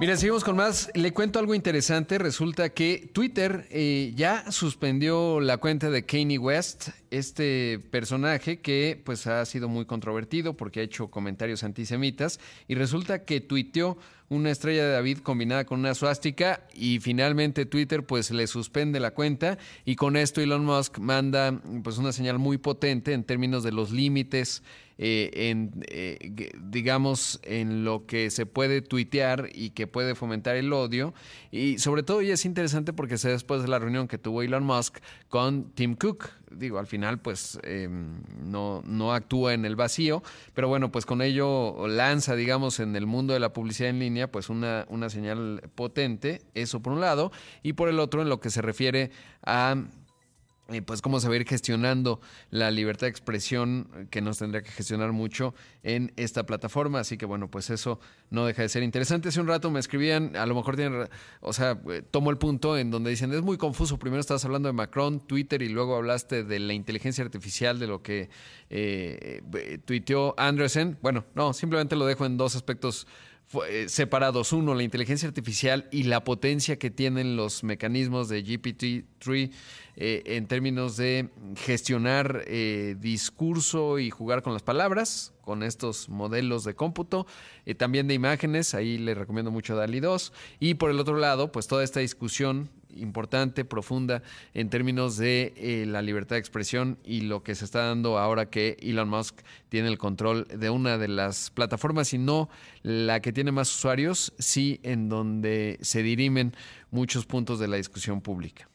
Mira, seguimos con más. Le cuento algo interesante. Resulta que Twitter eh, ya suspendió la cuenta de Kanye West, este personaje que pues ha sido muy controvertido porque ha hecho comentarios antisemitas y resulta que tuiteó una estrella de David combinada con una suástica y finalmente Twitter pues le suspende la cuenta y con esto Elon Musk manda pues una señal muy potente en términos de los límites eh, en eh, digamos en lo que se puede tuitear y que puede fomentar el odio. Y sobre todo y es interesante porque se después de la reunión que tuvo Elon Musk con Tim Cook digo al final pues em, no no actúa en el vacío pero bueno pues con ello lanza digamos en el mundo de la publicidad en línea pues una, una señal potente, eso por un lado, y por el otro en lo que se refiere a pues cómo se va a ir gestionando la libertad de expresión que nos tendría que gestionar mucho en esta plataforma. Así que bueno, pues eso no deja de ser interesante. Hace un rato me escribían, a lo mejor tienen, o sea, eh, tomo el punto en donde dicen, es muy confuso, primero estabas hablando de Macron, Twitter y luego hablaste de la inteligencia artificial, de lo que eh, tuiteó Andresen. Bueno, no, simplemente lo dejo en dos aspectos eh, separados. Uno, la inteligencia artificial y la potencia que tienen los mecanismos de GPT-3 eh, en términos de gestionar eh, discurso y jugar con las palabras, con estos modelos de cómputo, también de imágenes, ahí le recomiendo mucho DALI 2. Y por el otro lado, pues toda esta discusión importante, profunda, en términos de eh, la libertad de expresión y lo que se está dando ahora que Elon Musk tiene el control de una de las plataformas y no la que tiene más usuarios, sí en donde se dirimen muchos puntos de la discusión pública.